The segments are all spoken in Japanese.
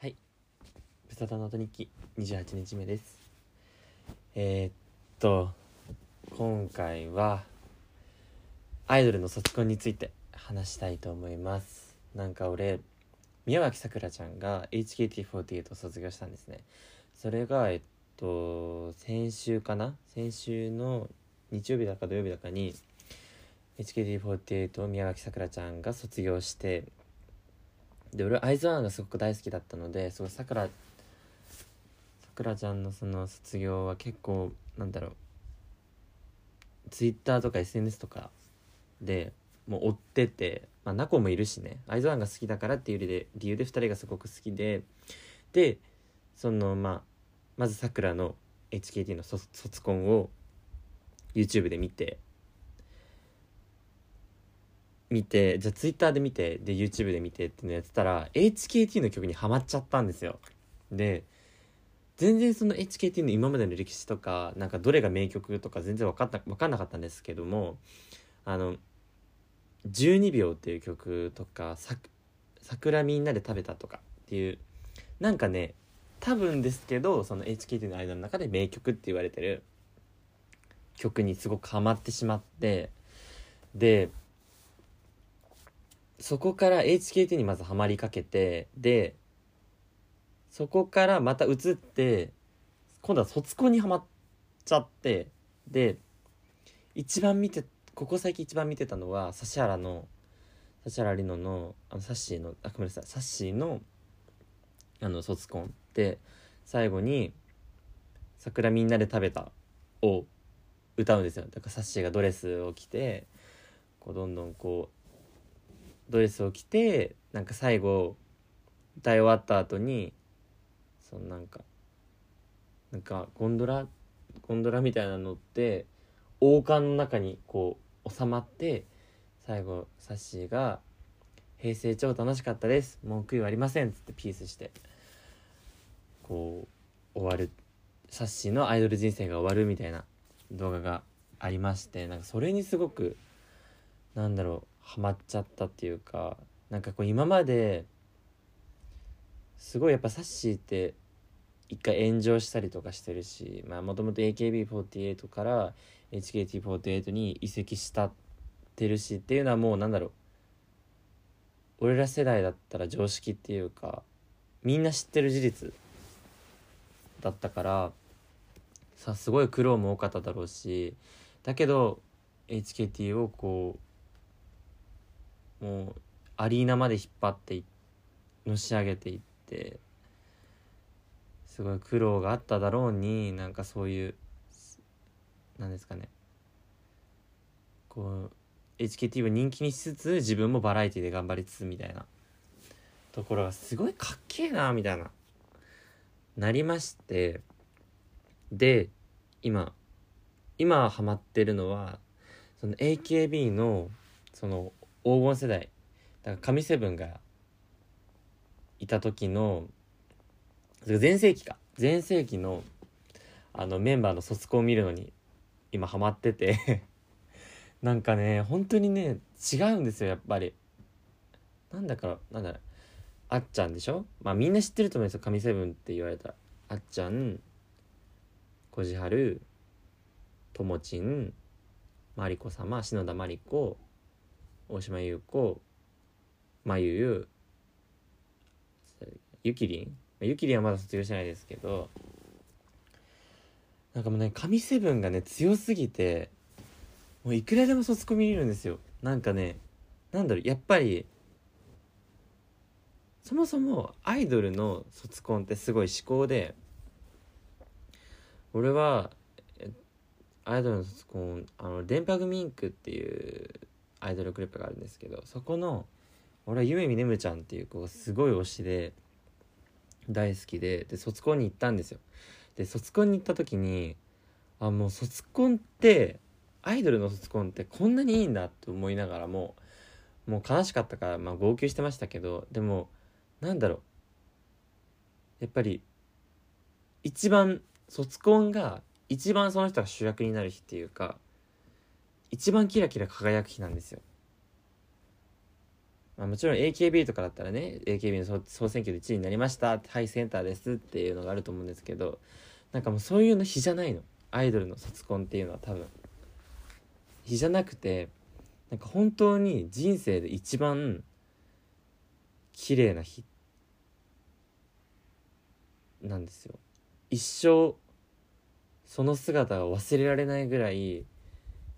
はい。ブサタの後日記28日目です。えー、っと、今回は、アイドルの卒コンについて話したいと思います。なんか俺、宮脇さくらちゃんが HKT48 を卒業したんですね。それが、えっと、先週かな？先週の日曜日だか土曜日だかに、HKT48 を宮脇さくらちゃんが卒業して、で俺アイズワンがすごく大好きだったのですごいさくらさくらちゃんのその卒業は結構なんだろうツイッターとか SNS とかでもう追っててまあナコもいるしねアイズワンが好きだからっていう理由で理由で2人がすごく好きででそのまあまずさくらの HKT の卒卒コンを YouTube で見て見てじゃあツイッターで見てで YouTube で見てっていうのやってたら HKT の曲にハマっちゃったんですよ。で全然その HKT の今までの歴史とかなんかどれが名曲とか全然分かった分かんなかったんですけどもあの「12秒」っていう曲とかさ「桜みんなで食べた」とかっていうなんかね多分ですけどその HKT のアイドルの中で名曲って言われてる曲にすごくハマってしまってでそこから HKT にまずハマりかけてでそこからまた移って今度は卒コンにはまっちゃってで一番見てここ最近一番見てたのは指原の指原莉乃のあのサッシーのあごめんなさいサッシーのあの卒コンで最後に「桜みんなで食べた」を歌うんですよ。だからサッシーがドレスを着てこうどんどんこうドレスを着てなんか最後歌い終わった後にそのなんかなんかゴンドラゴンドラみたいなのって王冠の中にこう収まって最後サッシーが「平成超楽しかったです。文句言わありません」っつってピースして。こう終わる。サッシーのアイドル人生が終わるみたいな動画がありましてなんかそれにすごくなんだろうハマっちゃったっていうかなんかこう今まですごいやっぱサッシーって一回炎上したりとかしてるしもともと AKB48 から HKT48 に移籍したってるしっていうのはもうなんだろう。俺ら世代だったら常識っていうかみんな知ってる事実だったからさすごい苦労も多かっただろうしだけど HKT をこうもうアリーナまで引っ張ってのし上げていってすごい苦労があっただろうになんかそういうなんですかね。こう HKT を人気にしつつ自分もバラエティで頑張りつつみたいな。ところがすごいかっけえなみたいな。なりまして。で今今ハマってるのはその AKB のその黄金世代。だから神セブンがいた時の全盛期か。全盛期のあのメンバーの卒コンを見るのに今ハマってて。なんかね本当にね違うんですよやっぱり。なんだかなんだろう。あっちゃんでしょ？まあみんな知ってると思うんですよ神セブンって言われたら。あっちゃんこじはるともちんまりこ様篠田まりこ大島優子まゆゆゆきりん。ゆきりんはまだ卒業してないですけどなんかもうね神セブンがね強すぎてもういくらでも卒コン見れるんですよ。なんかねなんだろうやっぱりそもそもアイドルの卒コンってすごい思考で俺はアイドルの卒コンあの電波組インクっていうアイドルグループがあるんですけどそこの俺はゆめみねむちゃんっていう子がすごい推しで大好きでで卒コンに行ったんですよ。で卒コンに行った時にあもう卒コンってアイドルの卒コンってこんなにいいんだと思いながらももう悲しかったから、まあ、号泣してましたけどでもなんだろう。やっぱり一番卒コンが一番その人が主役になる日っていうか一番キラキラ輝く日なんですよ。まあ、もちろん AKB とかだったらね AKB の総選挙で1位になりましたはいセンターですっていうのがあると思うんですけどなんかもうそういうの比じゃないの。アイドルの卒コンっていうのは多分。比じゃなくてなんか本当に人生で一番綺麗な日なんですよ。一生その姿が忘れられないぐらい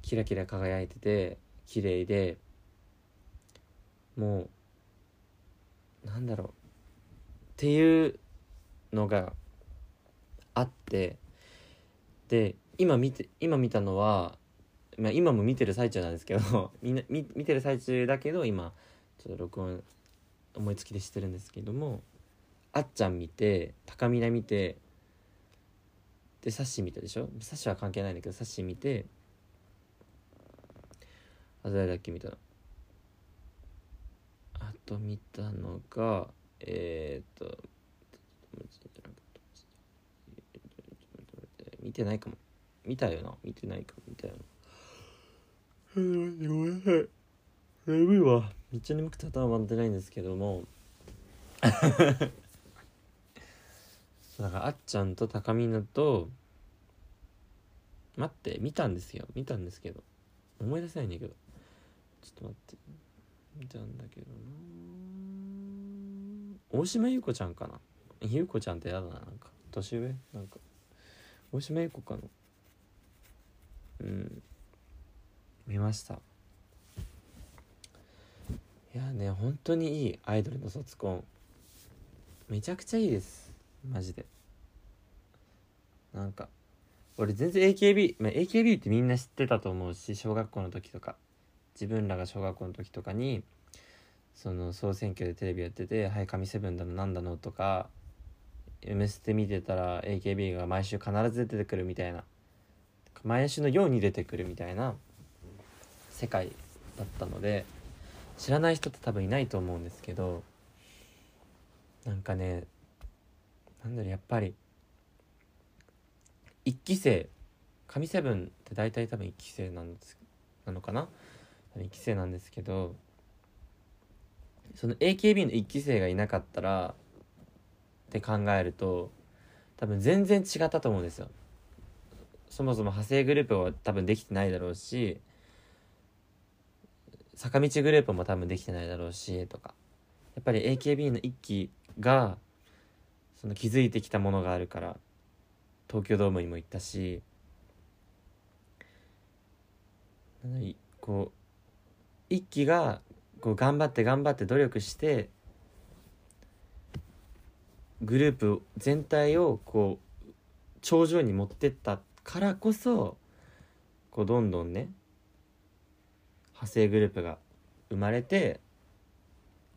キラキラ輝いてて綺麗でもうなんだろう。っていうのがあってで今見て今見たのは、まあ、今も見てる最中なんですけど みんな見見てる最中だけど今ちょっと録音思いつきでしてるんですけどもあっちゃん見て高見見てでサッシー見たでしょ？サッシーは関係ないんだけどサッシー見てあと誰だっけ見たの。あと見たのがえー、っと見てないかも。見たよな。見てないかも。見たよな。ごめんなさい。眠いわめっちゃ眠くて頭回ってないんですけども。だからあっちゃんと高見菜と待って見たんですよ。見たんですけど。思い出せないんだけど。ちょっと待って。見たんだけどな。大島優子ちゃんかな？優子ちゃんってやだななんか。年上？なんか。大島優子かな？うん。見ました。いやね本当にいいアイドルの卒コンめちゃくちゃいいです。マジで。なんか。俺全然 AKB、まあ、AKB ってみんな知ってたと思うし小学校の時とか。自分らが小学校の時とかにその総選挙でテレビやってて「はい神セブンだのなんだの」とか「M ステ」見てたら AKB が毎週必ず出てくるみたいな毎週のように出てくるみたいな世界だったので知らない人って多分いないと思うんですけどなんかねなんだろうやっぱり1期生神セブンって大体多分1期生なんですなのかな？1期生なんですけどその AKB の1期生がいなかったらって考えると多分全然違ったと思うんですよ。そもそも派生グループは多分できてないだろうし坂道グループも多分できてないだろうしとか。やっぱり AKB の1期がその気づいてきたものがあるから東京ドームにも行ったしこう一期がこう頑張って頑張って努力してグループ全体をこう頂上に持ってったからこそこうどんどんね派生グループが生まれて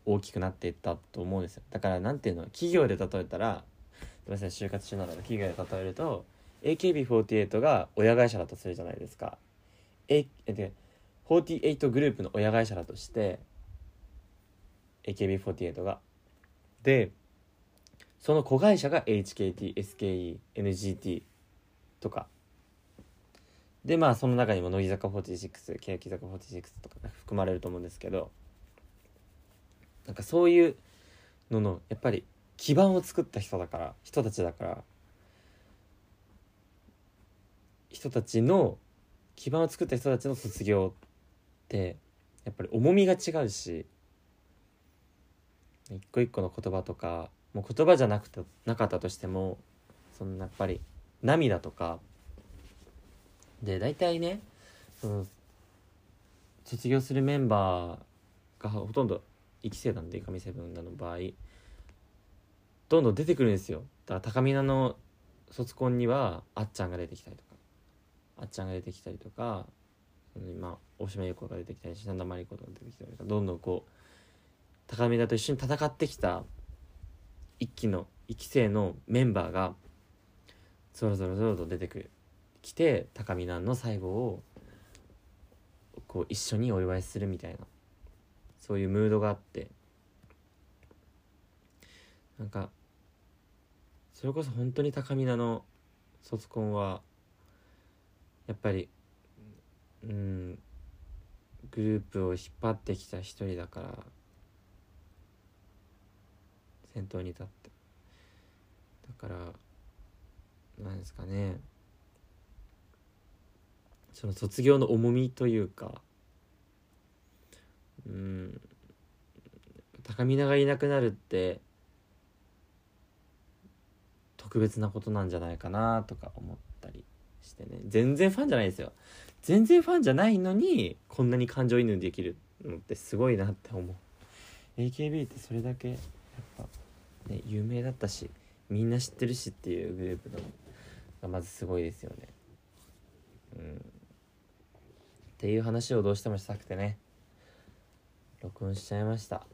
大きくなっていったと思うんですよだから何ていうの？企業で例えたらすみません就活中なので企業で例えると AKB48 が親会社だとするじゃないですか。えで48グループの親会社だとして AKB48 が。でその子会社が HKTSKENGT とか。でまあその中にも乃木坂46欅坂46とか含まれると思うんですけど。なんかそういうののやっぱり基盤を作った人だから人たちだから。人たちの基盤を作った人たちの卒業ってやっぱり重みが違うし一個一個の言葉とかもう言葉じゃなくてなかったとしてもそのやっぱり涙とかで大体ねその卒業するメンバーがほとんど1期生なんで神セブンの場合どんどん出てくるんですよ。だから高見菜の卒コンにはあっちゃんが出てきたりとかあっちゃんが出てきたりとか今大島優子が出てきたり品田真理子とか出てきたりとかどんどんこう高見菜と一緒に戦ってきた一期の一期生のメンバーがぞろぞろぞろと出てくる来て高見菜の最後をこう一緒にお祝いするみたいなそういうムードがあってなんかそれこそ本当に高見菜の卒コンはやっぱりうん。グループを引っ張ってきた一人だから先頭に立って。だからなんですかね。その卒業の重みというかうん。高見菜がいなくなるって特別なことなんじゃないかなとか思ったりしてね。全然ファンじゃないですよ。全然ファンじゃないのにこんなに感情移入できるのってすごいなって思う。AKB ってそれだけやっぱね有名だったしみんな知ってるしっていうグループのがまずすごいですよね。うん。っていう話をどうしてもしたくてね。録音しちゃいました。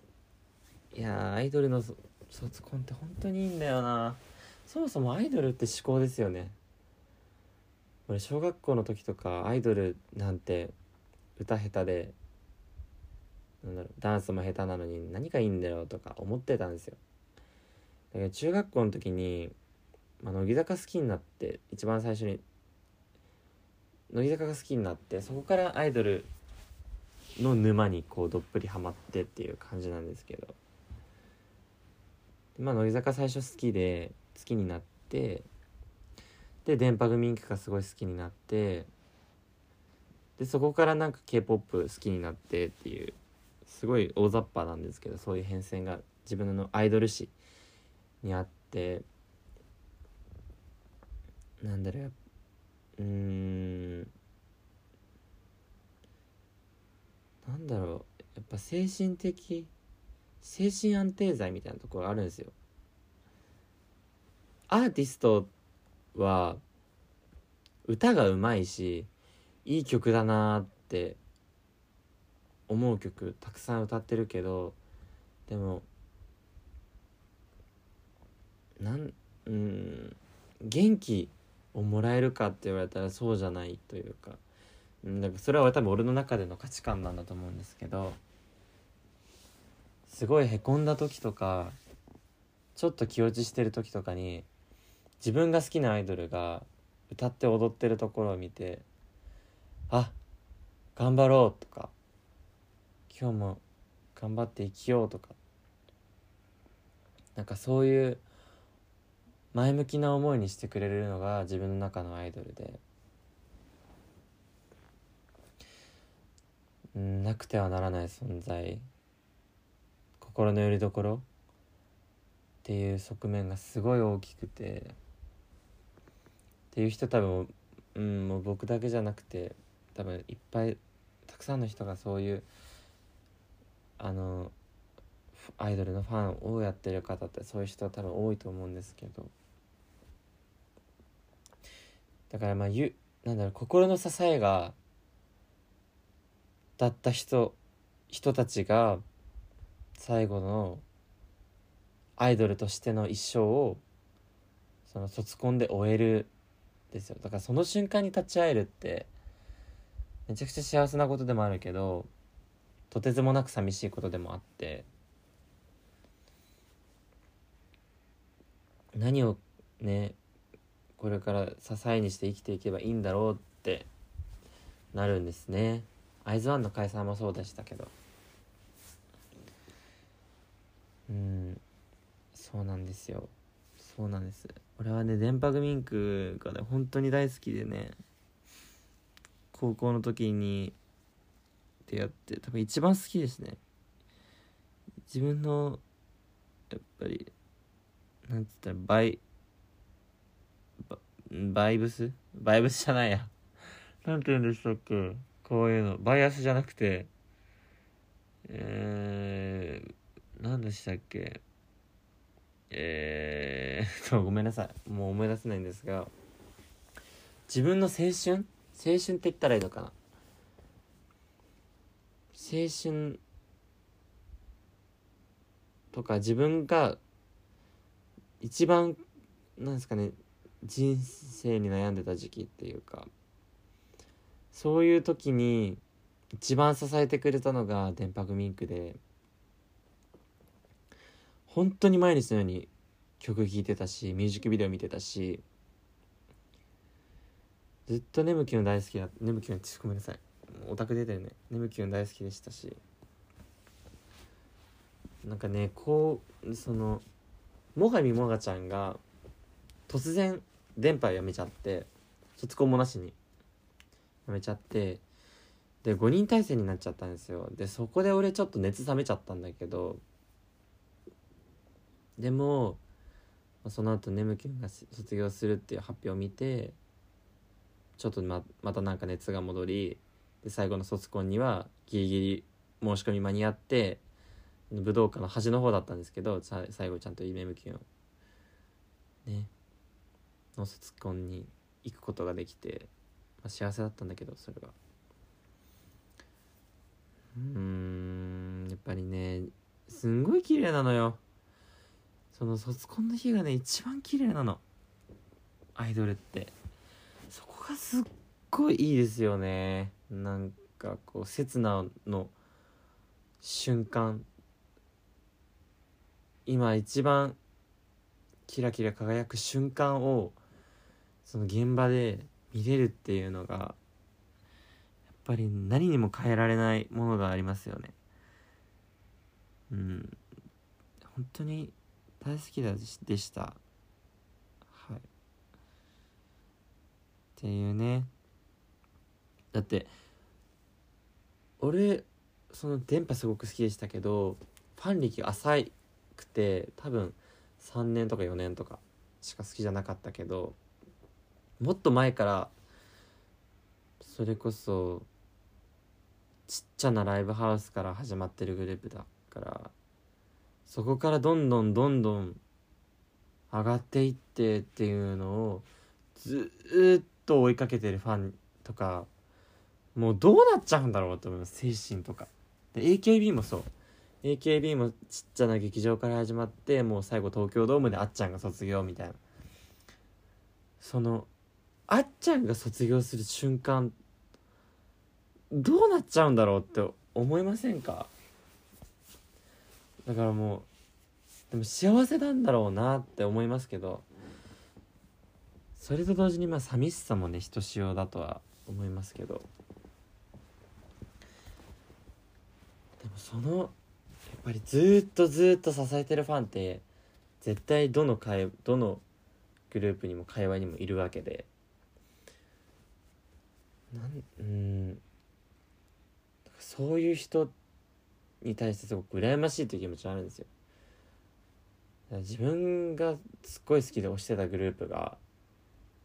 いやアイドルの卒コンって本当にいいんだよな。そもそもアイドルって思考ですよね。俺小学校の時とかアイドルなんて歌下手でなんだろうダンスも下手なのに何がいいんだよとか思ってたんですよ。だけど中学校の時に、まあ、乃木坂好きになって一番最初に乃木坂が好きになってそこからアイドルの沼にこうどっぷりハマってっていう感じなんですけど。まあ乃木坂最初好きで好きになってで電波組インクがすごい好きになってでそこからなんか k p o p 好きになってっていうすごい大雑把なんですけどそういう変遷が自分のアイドル史にあってなんだろううんなんだろうやっぱ精神的精神安定剤みたいなところあるんですよ。アーティストは歌がうまいしいい曲だなって思う曲たくさん歌ってるけどでもなんうん元気をもらえるかって言われたらそうじゃないというかうんだかそれは多分俺の中での価値観なんだと思うんですけどすごいへこんだ時とかちょっと気落ちしてる時とかに自分が好きなアイドルが歌って踊ってるところを見てあ頑張ろうとか今日も頑張って生きようとかなんかそういう前向きな思いにしてくれるのが自分の中のアイドルでなくてはならない存在心の拠り所っていう側面がすごい大きくてっていう人多分うんもう僕だけじゃなくて多分いっぱいたくさんの人がそういうあのアイドルのファンをやってる方ってそういう人は多分多いと思うんですけど。だからまあゆなんだろう心の支えがだった人人たちが最後のアイドルとしての一生をその卒コンで終えるですよ。だからその瞬間に立ち会えるってめちゃくちゃ幸せなことでもあるけどとてつもなく寂しいことでもあって何をねこれから支えにして生きていけばいいんだろうってなるんですね。アイズワンの解散もそうでしたけど。うんそうなんですよ。そうなんです。俺はね電波組インクがね本当に大好きでね高校の時に出会って多分一番好きですね。自分のやっぱりなんつったらバイバイブス？バイブスじゃないや。なんて言うんでしたっけ？こういうの。バイアスじゃなくてえー、何でしたっけ？えー、ごめんなさい。もう思い出せないんですが自分の青春？青春って言ったらいいのかな？青春とか自分が一番なんですかね人生に悩んでた時期っていうかそういう時に一番支えてくれたのが電波組インクで本当に毎日のように曲聴いてたしミュージックビデオ見てたしずっとネムキュン大好きだネムキュンってごめんなさい。オタク出てるね。ネムキュン大好きでしたしなんかねこうその最上もがちゃんが突然電波やめちゃって卒コもなしにやめちゃってで5人体制になっちゃったんですよ。でそこで俺ちょっと熱冷めちゃったんだけどでもその後ねむきゅんが卒業するっていう発表を見てちょっとままたなんか熱が戻りで最後の卒コンにはギリギリ申し込み間に合って武道館の端の方だったんですけど最後ちゃんとイメムキュンねの卒コンに行くことができて、まあ、幸せだったんだけどそれが。うんやっぱりねすんごい綺麗なのよ。その卒コンの日がね一番綺麗なの。アイドルって。そこがすっごいいいですよね。なんかこう刹那の瞬間。今一番キラキラ輝く瞬間をその現場で見れるっていうのがやっぱり何にも変えられないものがありますよね。うん。本当に大好きでした。はい。っていうね。だって俺その電波すごく好きでしたけどファン歴浅くて多分3年とか4年とかしか好きじゃなかったけどもっと前からそれこそちっちゃなライブハウスから始まってるグループだからそこからどんどんどんどん上がっていってっていうのをずっと追いかけてるファンとかもうどうなっちゃうんだろうと思います精神とか。で AKB もそう。AKB もちっちゃな劇場から始まってもう最後東京ドームであっちゃんが卒業みたいな。そのあっちゃんが卒業する瞬間どうなっちゃうんだろうって思いませんか？だからもうでも幸せなんだろうなって思いますけどそれと同時にまあ寂しさもねひとしおだとは思いますけどでもそのやっぱりずっとずっと支えてるファンって絶対どの会どのグループにも会話にもいるわけでなんうんそういう人に対してすごく羨ましいという気持ちがあるんですよ。自分がすっごい好きで推してたグループが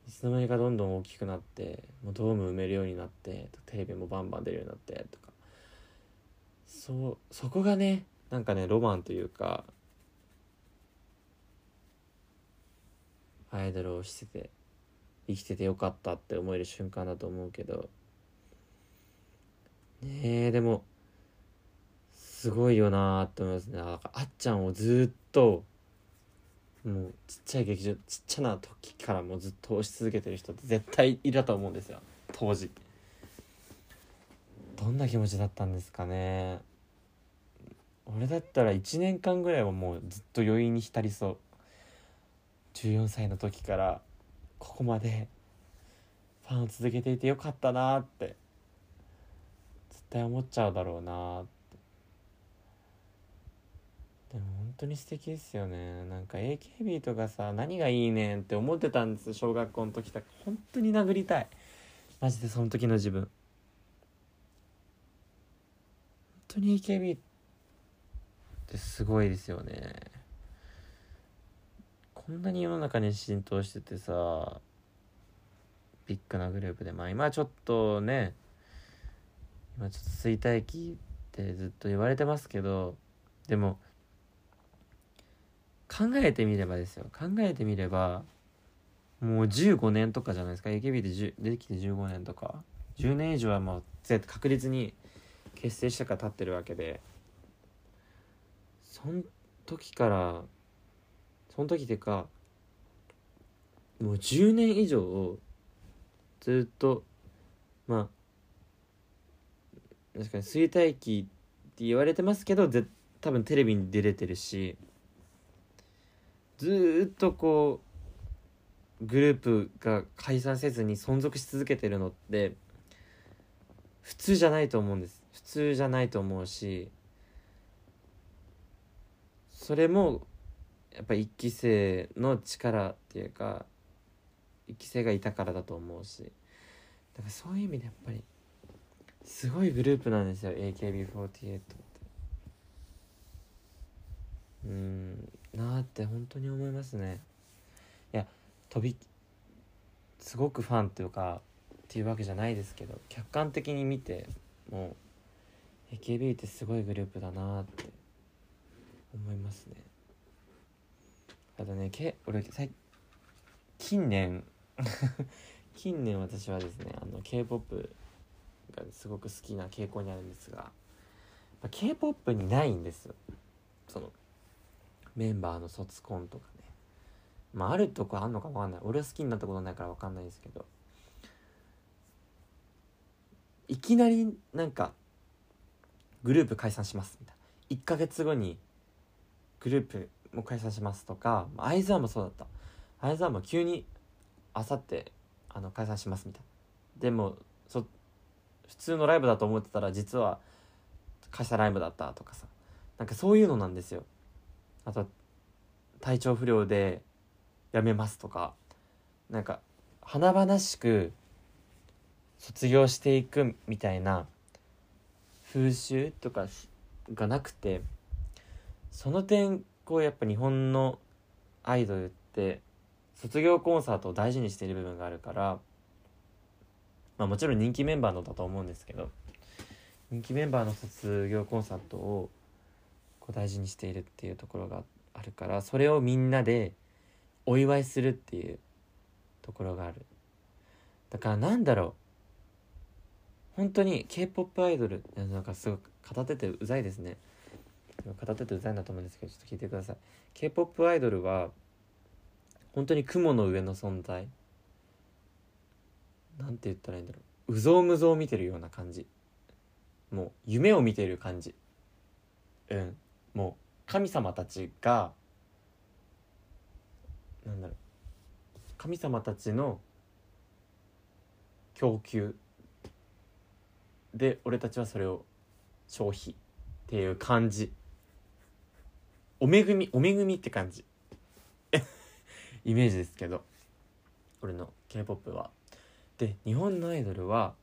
いつの間にかどんどん大きくなってもうドーム埋めるようになってテレビもバンバン出るようになってとか。そうそこがねなんかねロマンというかアイドルをしてて生きててよかったって思える瞬間だと思うけど。ねえでもすごいよなーって思いますね。あっちゃんをずっともうちっちゃい劇場ちっちゃな時からもうずっと推し続けてる人って絶対いたと思うんですよ。当時。どんな気持ちだったんですかね。俺だったら1年間ぐらいはもうずっと余韻に浸りそう。14歳の時からここまでファンを続けていてよかったなって絶対思っちゃうだろうなって。でも本当に素敵ですよね。なんか AKB とかさ何がいいねんって思ってたんです小学校の時とか本当に殴りたい。マジでその時の自分。本当に AKB ってすごいですよね。こんなに世の中に浸透しててさビッグなグループでまあ今ちょっとね今ちょっと衰退期ってずっと言われてますけどでも考えてみればですよ。考えてみればもう15年とかじゃないですか。AKB で出てきて15年とか。10年以上はもう絶確実に結成したから経ってるわけで。そん時からその時っていうかもう10年以上ずっとまあ確かに衰退期って言われてますけど多分テレビに出れてるし。ずっとこうグループが解散せずに存続し続けてるのって普通じゃないと思うんです。普通じゃないと思うしそれもやっぱ一期生の力っていうか一期生がいたからだと思うしだからそういう意味でやっぱりすごいグループなんですよ AKB48 ってうんなあって本当に思いますね。いや飛びすごくファンというかっていうわけじゃないですけど客観的に見てもう AKB ってすごいグループだなって思いますね。あとねけ俺最近年 近年私はですねあの k p o p がすごく好きな傾向にあるんですが k p o p にないんですそのメンバーの卒コンとかね。まああるとこあんのか分かんない。俺は好きになったことないから分かんないですけど。いきなりなんかグループ解散しますみたいな。1ヶ月後にグループも解散しますとか相沢もそうだった。相沢も急にあさって解散しますみたいな。でもそ普通のライブだと思ってたら実は解散ライブだったとかさ。なんかそういうのなんですよ。あと体調不良で辞めますとかなんか華々しく卒業していくみたいな風習とかがなくてその点こうやっぱ日本のアイドルって卒業コンサートを大事にしている部分があるからまあもちろん人気メンバーのだと思うんですけど人気メンバーの卒業コンサートをこう大事にしているっていうところがあるからそれをみんなでお祝いするっていうところがある。だからなんだろう。本当に k p o p アイドルなんかすごく語ってうざいですね。語ってうざいなと思うんですけどちょっと聞いてください。K p o p アイドルは本当に雲の上の存在。なんて言ったらいいんだろう。うぞうむぞう見てるような感じ。もう夢を見てる感じ。うん。もう神様たちがなんだろう神様たちの供給で俺たちはそれを消費っていう感じ。お恵みお恵みって感じ。イメージですけど俺の k p o p は。で日本のアイドルは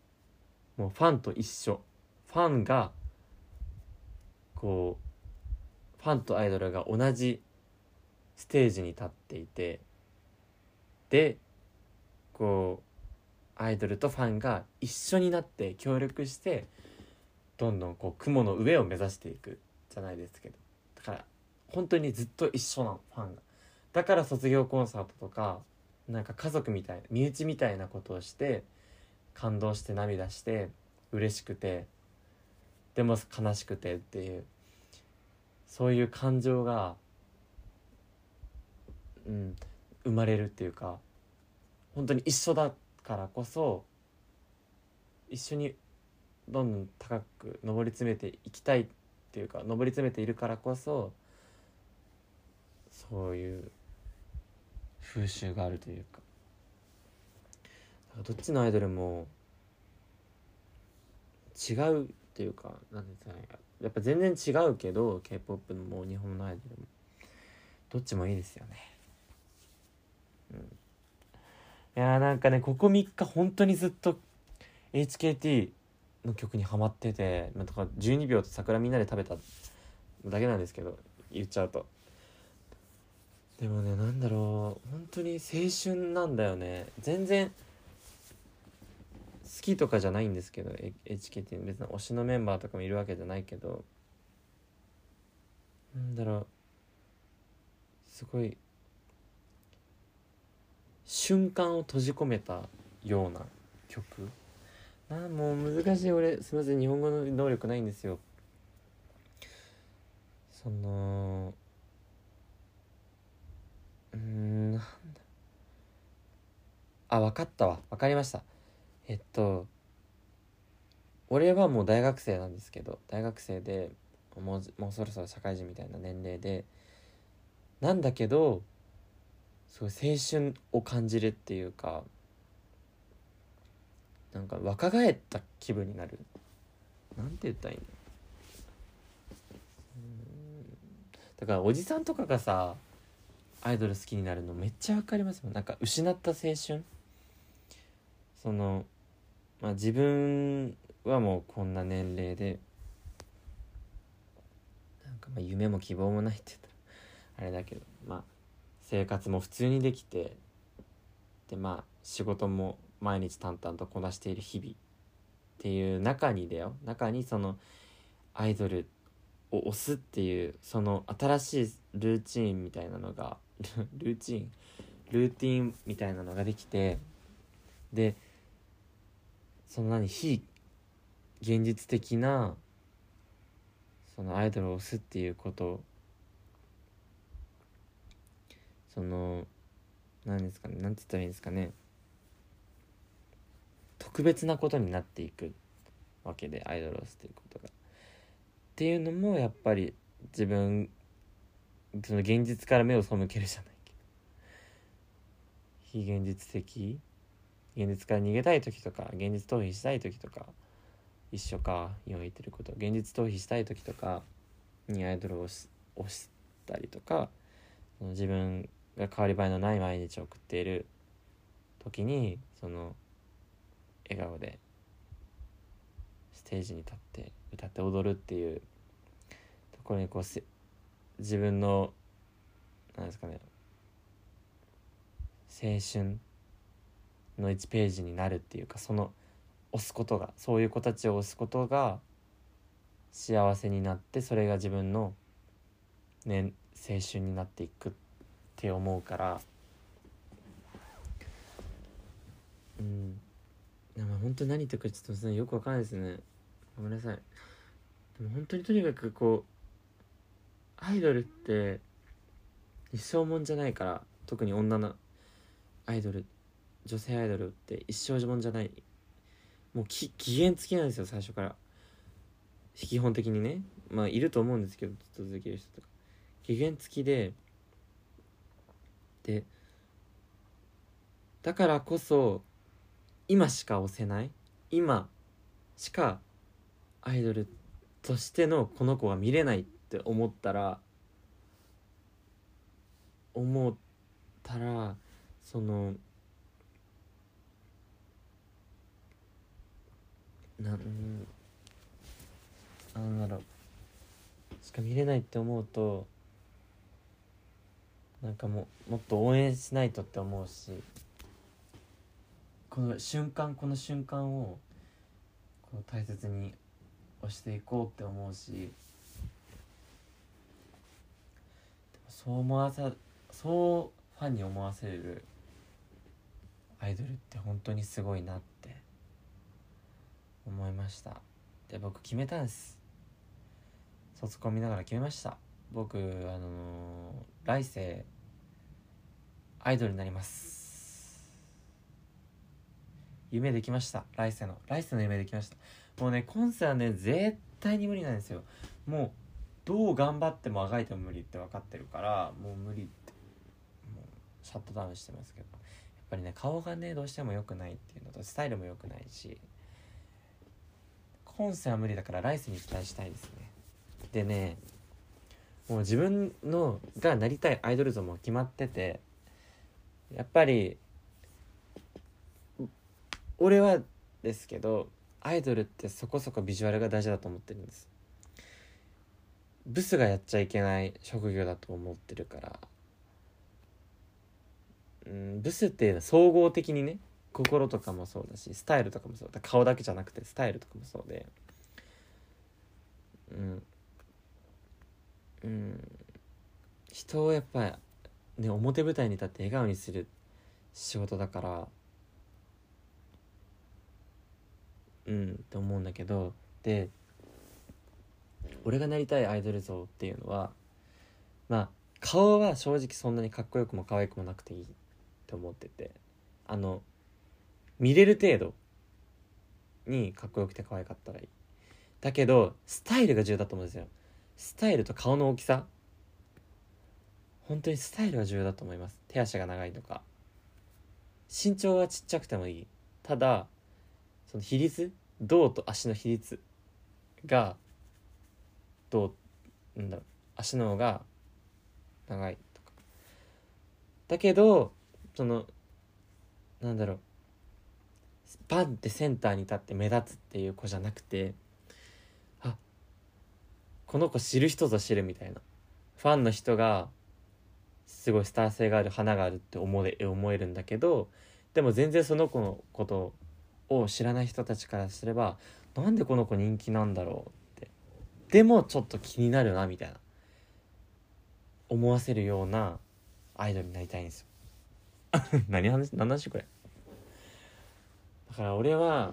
もうファンと一緒。ファンがこうファンとアイドルが同じステージに立っていてでこうアイドルとファンが一緒になって協力してどんどんこう雲の上を目指していくじゃないですけど。だから本当にずっと一緒なのファンが。だから卒業コンサートとかなんか家族みたいな身内みたいなことをして感動して涙して嬉しくてでも悲しくてっていう。そういう感情がうん生まれるっていうか本当に一緒だからこそ一緒にどんどん高く上り詰めていきたいっていうか上り詰めているからこそそういう風習があるというか。どっちのアイドルも違うっていうかなんですかね。やっぱ全然違うけど k p o p のも日本のアイドルも。どっちもいいですよね。うん。いやーなんかねここ3日本当にずっと HKT の曲にハマっててまあだか12秒と桜みんなで食べただけなんですけど言っちゃうと。でもねなんだろう。本当に青春なんだよね。全然きとかじゃないんですけど HKT 別に推しのメンバーとかもいるわけじゃないけどなんだろうすごい瞬間を閉じ込めたような曲。なもう難しい。俺すみません。日本語の能力ないんですよ。そのうんなんだ。あ分かったわ。分かりました。えっと俺はもう大学生なんですけど大学生でもうもうそろそろ社会人みたいな年齢でなんだけどすごい青春を感じるっていうかなんか若返った気分になる。なんて言ったらいいの？だからおじさんとかがさアイドル好きになるのめっちゃわかりますもんなんか失った青春？そのまあ自分はもうこんな年齢でなんかまあ夢も希望もないって言ったらあれだけどまあ生活も普通にできてでまあ仕事も毎日淡々とこなしている日々っていう中にだよ。中にそのアイドルを押すっていうその新しいルーチンみたいなのがルーチン？ルーティンみたいなのができてでその何非現実的なそのアイドルを押すっていうことその何ですかね何て言ったらいいんですかね特別なことになっていくわけでアイドルを押すっていうことが。っていうのもやっぱり自分その現実から目を背けるじゃないけど非現実的現実から逃げたい時とか現実逃避したい時とか一緒か今言ってること。現実逃避したい時とかにアイドルを押したりとかその自分が変わり映えのない毎日を送っている時にその笑顔でステージに立って歌って踊るっていうところにこうせ自分のなんですかね青春の1ページになるっていうかその押すことがそういう子たちを押すことが幸せになってそれが自分の、ね、青春になっていくって思うから。うん。でも本当に何言ってるかちょっとよくわかんないですね。ごめんなさい。でも本当にとにかくこうアイドルって一生もんじゃないから特に女のアイドル女性アイドルって一生もんじゃない。もう期限付きなんですよ最初から。基本的にね。まあいると思うんですけどずっと続ける人とか。期限付きで。でだからこそ今しか押せない。今しかアイドルとしてのこの子が見れないって思ったら思ったらそのなんなんだろうしか見れないって思うとなんかももっと応援しないとって思うしこの瞬間この瞬間をこう大切に押していこうって思うしそう思わさそうファンに思わせるアイドルって本当にすごいなって思いました。で僕決めたんです。卒コン見ながら決めました。僕あのー、来世アイドルになります。夢できました。来世の。来世の夢できました。もうね今世はね絶対に無理なんですよ。もうどう頑張ってもあがいても無理って分かってるからもう無理ってもうシャットダウンしてますけど。やっぱりね顔がねどうしても良くないっていうのとスタイルも良くないし今世は無理だから来世に期待したいですね。でねもう自分のがなりたいアイドル像も決まっててやっぱり俺はですけどアイドルってそこそこビジュアルが大事だと思ってるんです。ブスがやっちゃいけない職業だと思ってるから。うんブスっていうのは総合的にね心とかもそうだしスタイルとかもそう。だ顔だけじゃなくてスタイルとかもそうで。うん。うん。人をやっぱね表舞台に立って笑顔にする仕事だからうんって思うんだけどで俺がなりたいアイドル像っていうのはまあ顔は正直そんなにかっこよくも可愛くもなくていいって思ってて。あの見れる程度にかっこよくて可愛かったらいい。だけどスタイルが重要だと思うんですよ。スタイルと顔の大きさ。本当にスタイルが重要だと思います。手足が長いとか。身長はちっちゃくてもいい。ただその比率胴と足の比率が胴なんだろう。足の方が長いとか。だけどそのなんだろう。バンってセンターに立って目立つっていう子じゃなくてあこの子知る人ぞ知るみたいな。ファンの人がすごいスター性がある花があるって思え思えるんだけどでも全然その子のことを知らない人たちからすればなんでこの子人気なんだろうって。でもちょっと気になるなみたいな。思わせるようなアイドルになりたいんですよ。何話何話これ？だから俺は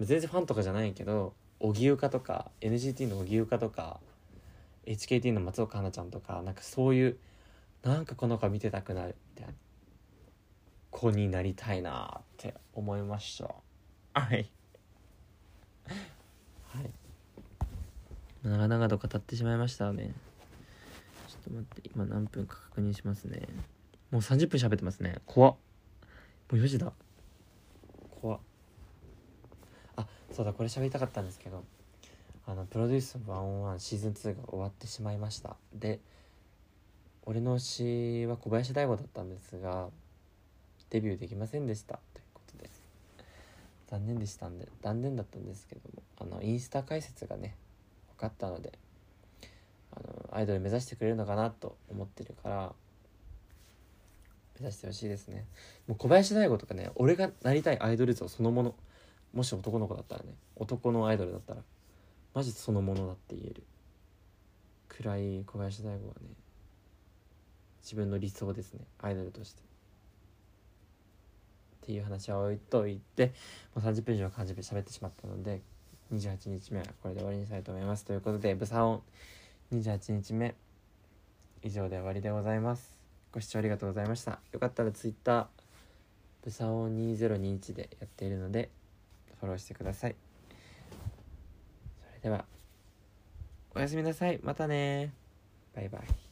全然ファンとかじゃないけど荻生香とか NGT の荻生香とか HKT の松岡花ちゃんとかなんかそういうなんかこの子見てたくなるみたいな子になりたいなって思いました。はい。はい。長々と語ってしまいましたね。ちょっと待って今何分か確認しますね。もう30分喋ってますね。怖っ。もう4時だ怖っあそうだこれ喋りたかったんですけどあのプロデュース101シーズン2が終わってしまいました。で俺の推しは小林大吾だったんですがデビューできませんでした。ということで。残念でしたんで残念だったんですけどもあのインスタ解説がね分かったのであのアイドル目指してくれるのかなと思ってるから目指してほしいですね。もう小林大吾とかね俺がなりたいアイドル像そのものもし男の子だったらね男のアイドルだったらマジそのものだって言える。くらい小林大吾はね自分の理想ですね。アイドルとして。っていう話は置いといてもう30分以上感じて喋ってしまったので28日目はこれで終わりにしたいと思います。ということでブサオン28日目以上で終わりでございます。ご視聴ありがとうございました。よかったら Twitter ブサオン2021でやっているのでフォローしてください。それではおやすみなさい。またね。バイバイ。